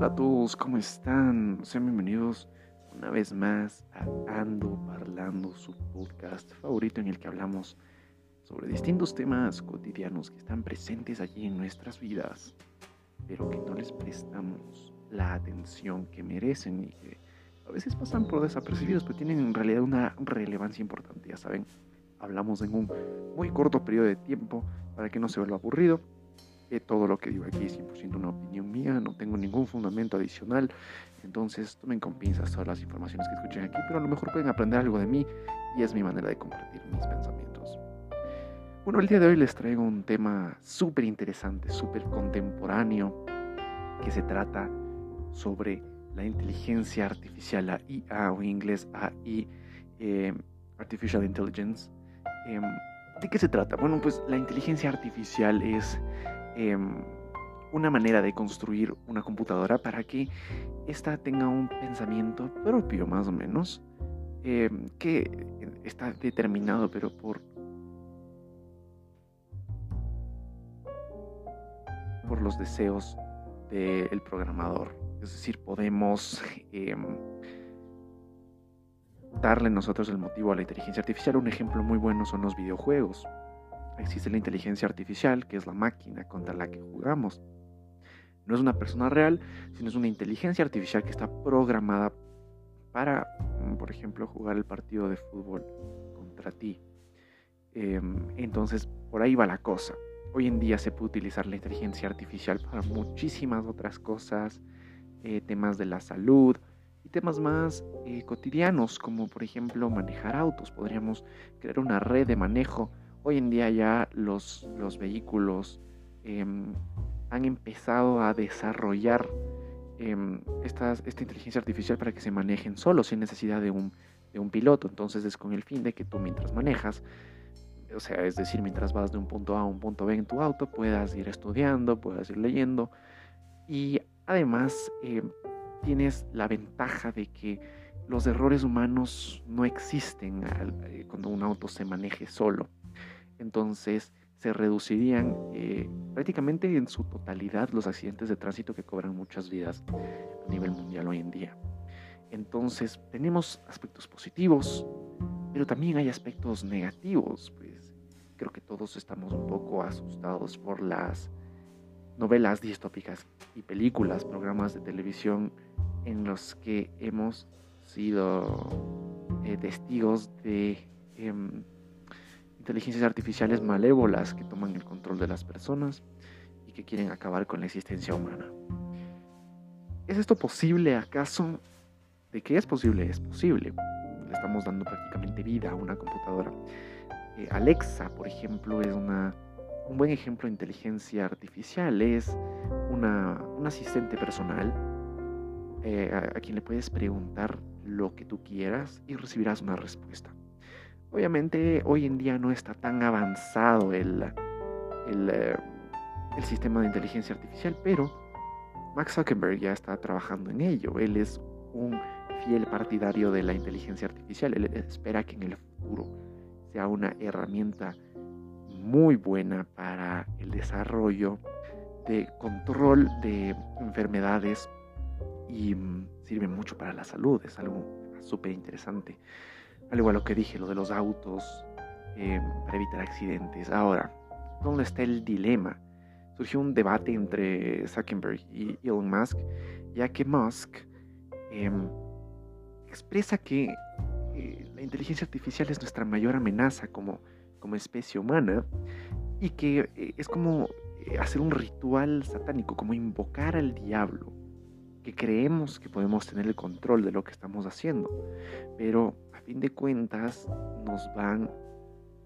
Hola a todos, ¿cómo están? Sean bienvenidos una vez más a Ando Parlando, su podcast favorito en el que hablamos sobre distintos temas cotidianos que están presentes allí en nuestras vidas, pero que no les prestamos la atención que merecen y que a veces pasan por desapercibidos, pero tienen en realidad una relevancia importante, ya saben. Hablamos en un muy corto periodo de tiempo para que no se vuelva aburrido todo lo que digo aquí es 100% una opinión mía, no tengo ningún fundamento adicional, entonces tomen con pinzas todas las informaciones que escuchen aquí, pero a lo mejor pueden aprender algo de mí y es mi manera de compartir mis pensamientos. Bueno, el día de hoy les traigo un tema súper interesante, súper contemporáneo, que se trata sobre la inteligencia artificial, la IA o en inglés AI, eh, Artificial Intelligence. Em, ¿De qué se trata? Bueno, pues la inteligencia artificial es Em, una manera de construir una computadora para que ésta tenga un pensamiento propio, más o menos, em, que está determinado, pero por, por los deseos del programador. Es decir, podemos em, darle nosotros el motivo a la inteligencia artificial. Un ejemplo muy bueno son los videojuegos existe la inteligencia artificial, que es la máquina contra la que jugamos. No es una persona real, sino es una inteligencia artificial que está programada para, mm, por ejemplo, jugar el partido de fútbol contra ti. Em, entonces, por ahí va la cosa. Hoy en día se puede utilizar la inteligencia artificial para muchísimas otras cosas, eh, temas de la salud y temas más eh, cotidianos, como por ejemplo manejar autos. Podríamos crear una red de manejo Hoy en día ya los, los vehículos em, han empezado a desarrollar em, esta inteligencia artificial para que se manejen solos sin necesidad de un, de un piloto. Entonces es con el fin de que tú mientras manejas, o sea, es decir, mientras vas de un punto A a un punto B en tu auto, puedas ir estudiando, puedas ir leyendo. Y además em, tienes la ventaja de que los errores humanos no existen eh, cuando un auto se maneje solo entonces se reducirían eh, prácticamente en su totalidad los accidentes de tránsito que cobran muchas vidas a nivel mundial hoy en día. Entonces tenemos aspectos positivos, pero también hay aspectos negativos. Pues creo que todos estamos un poco asustados por las novelas distópicas y películas, programas de televisión en los que hemos sido eh, testigos de em, inteligencias artificiales malévolas que toman el control de las personas y que quieren acabar con la existencia humana. ¿Es esto posible acaso? ¿De qué es posible? Es posible. Le estamos dando prácticamente vida a una computadora. Eh, Alexa, por ejemplo, es una, un buen ejemplo de inteligencia artificial. Es una, un asistente personal eh, a quien le puedes preguntar lo que tú quieras y recibirás una respuesta. Obviamente hoy en día no está tan avanzado el, eh, el, sistema de inteligencia artificial, pero Max Zuckerberg ya está trabajando en ello. Él es un fiel partidario de la inteligencia artificial. Él espera que en el futuro sea una herramienta muy buena para el desarrollo de control de enfermedades y mm, sirve mucho para la salud. Es algo súper interesante. Al igual lo que dije, lo de los autos em, para evitar accidentes. Ahora, ¿dónde está el dilema? Surgió un debate entre Zuckerberg y Elon Musk, ya que Musk em, expresa que eh, la inteligencia artificial es nuestra mayor amenaza como, especie humana y que eh, es como eh, hacer un ritual satánico, como invocar al diablo, que creemos que podemos tener el control de lo que estamos haciendo, pero fin de cuentas nos van,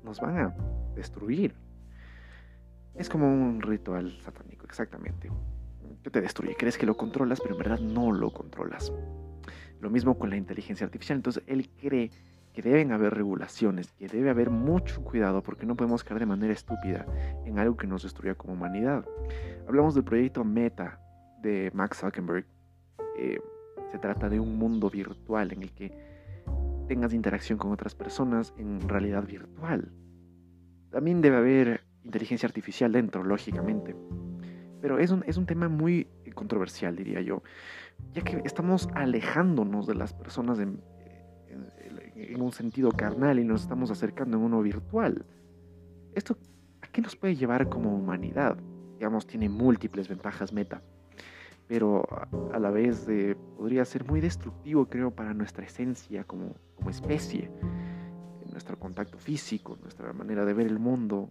nos van a destruir. Es como un ritual satánico, exactamente. Que te destruye, crees que lo controlas, pero en verdad no lo controlas. Lo mismo con la inteligencia artificial. Entonces él cree que deben haber regulaciones, que debe haber mucho cuidado porque no podemos caer de manera estúpida en algo que nos destruya como humanidad. Hablamos del proyecto Meta de Max Zuckerberg. Eh, se trata de un mundo virtual en el que tengas interacción con otras personas en realidad virtual. También debe haber inteligencia artificial dentro, lógicamente. Pero es un, es un tema muy controversial, diría yo, ya que estamos alejándonos de las personas en, en, un sentido carnal y nos estamos acercando en uno virtual. ¿Esto a qué nos puede llevar como humanidad? Digamos, tiene múltiples ventajas meta, pero a la vez eh, podría ser muy destructivo, creo, para nuestra esencia como, especie, nuestro contacto físico, nuestra manera de ver el mundo,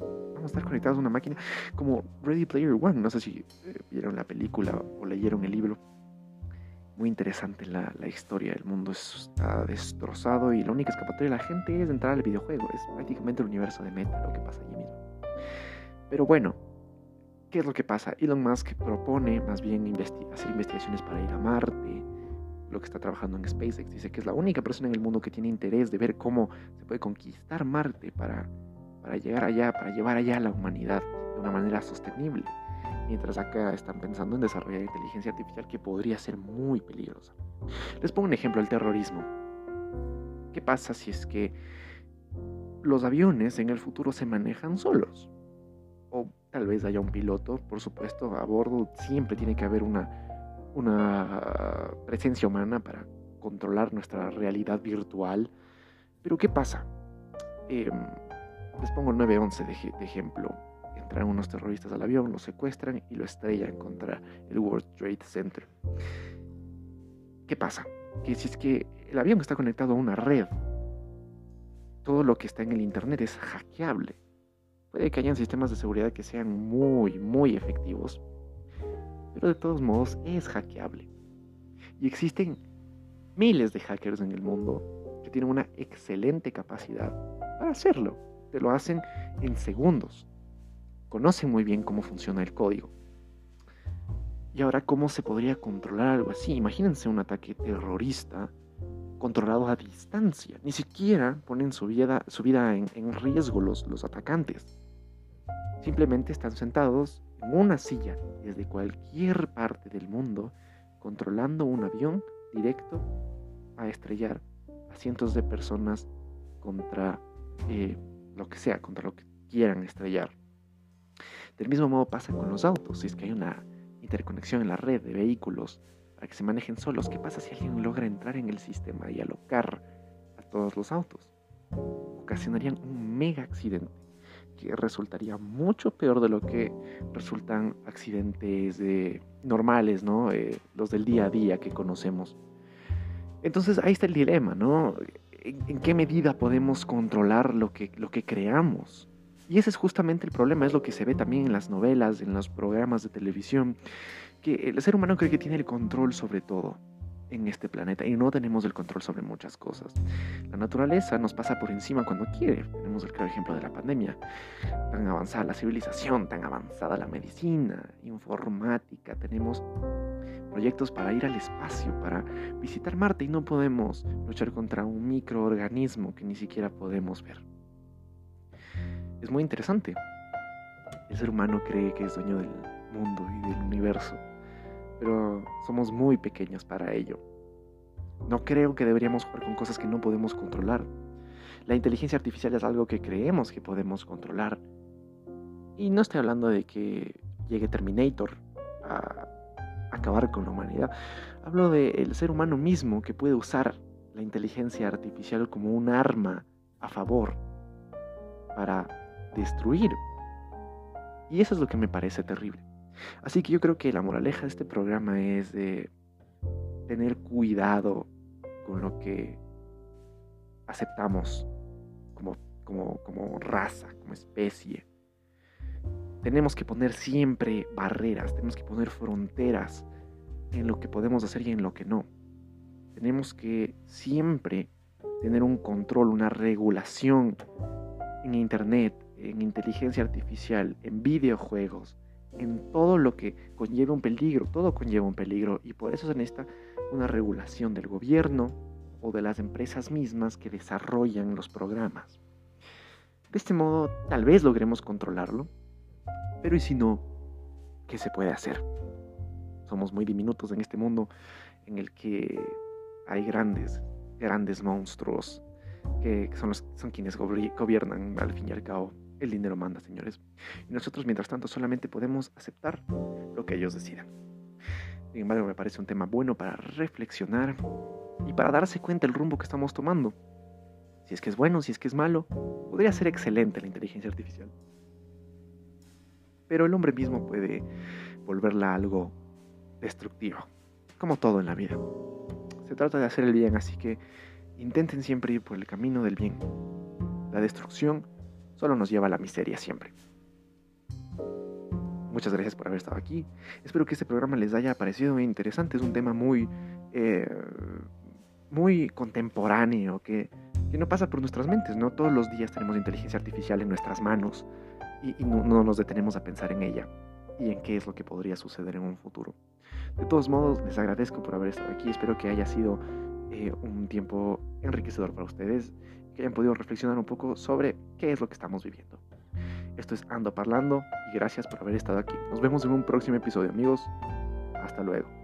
vamos a estar conectados a una máquina como Ready Player One. No sé si eh, vieron la película o leyeron el libro. Muy interesante la, la, historia. El mundo está destrozado y la única escapatoria de la gente es entrar al videojuego. Es prácticamente el universo de Meta lo que pasa allí mismo. Pero bueno, ¿qué es lo que pasa? Elon Musk propone más bien hacer investigaciones para ir a Marte. Lo que está trabajando en SpaceX dice que es la única persona en el mundo que tiene interés de ver cómo se puede conquistar Marte para para llegar allá, para llevar allá a la humanidad de una manera sostenible. Mientras acá están pensando en desarrollar inteligencia artificial que podría ser muy peligrosa. Les pongo un ejemplo, el terrorismo. ¿Qué pasa si es que los aviones en el futuro se manejan solos? Tal vez haya un piloto, por supuesto, a bordo siempre tiene que haber una, una presencia humana para controlar nuestra realidad virtual. Pero ¿qué pasa? Eh, les pongo el 911 de, de ejemplo. Entran unos terroristas al avión, lo secuestran y lo estrellan contra el World Trade Center. ¿Qué pasa? Que si es que el avión está conectado a una red, todo lo que está en el Internet es hackeable. Puede que hayan sistemas de seguridad que sean muy, muy efectivos, pero de todos modos es hackeable. Y existen miles de hackers en el mundo que tienen una excelente capacidad para hacerlo lo hacen en segundos. Conocen muy bien cómo funciona el código. Y ahora, ¿cómo se podría controlar algo así? Imagínense un ataque terrorista controlado a distancia. Ni siquiera ponen su vida, su en riesgo los, los atacantes. Simplemente están sentados en una silla desde cualquier parte del mundo, controlando un avión directo a estrellar a cientos de personas contra eh, lo que sea, contra lo que quieran estrellar. Del mismo modo pasa con los autos, si es que hay una interconexión en la red de vehículos para que se manejen solos, ¿qué pasa si alguien logra entrar en el sistema y alocar a todos los autos? Ocasionarían un mega accidente que resultaría mucho peor de lo que resultan accidentes normales, ¿no? Eh, los del día a día que conocemos. Entonces ahí está el dilema, ¿no? en, qué medida podemos controlar lo que, lo que creamos. Y ese es justamente el problema, es lo que se ve también en las novelas, en los programas de televisión, que el ser humano cree que tiene el control sobre todo en este planeta y no tenemos el control sobre muchas cosas. La naturaleza nos pasa por encima cuando quiere. Tenemos el claro ejemplo de la pandemia. Tan avanzada la civilización, tan avanzada la medicina, informática, tenemos proyectos para ir al espacio, para visitar Marte y no podemos luchar contra un microorganismo que ni siquiera podemos ver. Es muy interesante. El ser humano cree que es dueño del mundo y del universo pero somos muy pequeños para ello. No creo que deberíamos jugar con cosas que no podemos controlar. La inteligencia artificial es algo que creemos que podemos controlar. Y no estoy hablando de que llegue Terminator a acabar con la humanidad. Hablo del ser humano mismo que puede usar la inteligencia artificial como un arma a favor para destruir. Y eso es lo que me parece terrible. Así que yo creo que la moraleja de este programa es de tener cuidado con lo que aceptamos como, como, como raza, como especie. Tenemos que poner siempre barreras, tenemos que poner fronteras en lo que podemos hacer y en lo que no. Tenemos que siempre tener un control, una regulación en Internet, en inteligencia artificial, en videojuegos, en todo lo que conlleva un peligro, todo conlleva un peligro y por eso se necesita una regulación del gobierno o de las empresas mismas que desarrollan los programas. De este modo tal vez logremos controlarlo, pero ¿y si no? ¿Qué se puede hacer? Somos muy diminutos en este mundo en el que hay grandes, grandes monstruos que son, los, son quienes gobiernan al fin y al cabo el dinero manda, señores. Y nosotros, mientras tanto, solamente podemos aceptar lo que ellos decidan. Sin embargo, me parece un tema bueno para reflexionar y para darse cuenta el rumbo que estamos tomando. Si es que es bueno, si es que es malo, podría ser excelente la inteligencia artificial. Pero el hombre mismo puede volverla algo destructivo, como todo en la vida. Se trata de hacer el bien, así que intenten siempre ir por el camino del bien. La destrucción solo nos lleva a la miseria siempre. Muchas gracias por haber estado aquí. Espero que este programa les haya parecido interesante. Es un tema muy, eh, muy contemporáneo que, no pasa por nuestras mentes. No todos los días tenemos inteligencia artificial en nuestras manos y, no nos detenemos a pensar en ella y en qué es lo que podría suceder en un futuro. De todos modos, les agradezco por haber estado aquí. Espero que haya sido eh, un tiempo enriquecedor para ustedes, que hayan podido reflexionar un poco sobre qué es lo que estamos viviendo. Esto es Ando Parlando y gracias por haber estado aquí. Nos vemos en un próximo episodio, amigos. Hasta luego.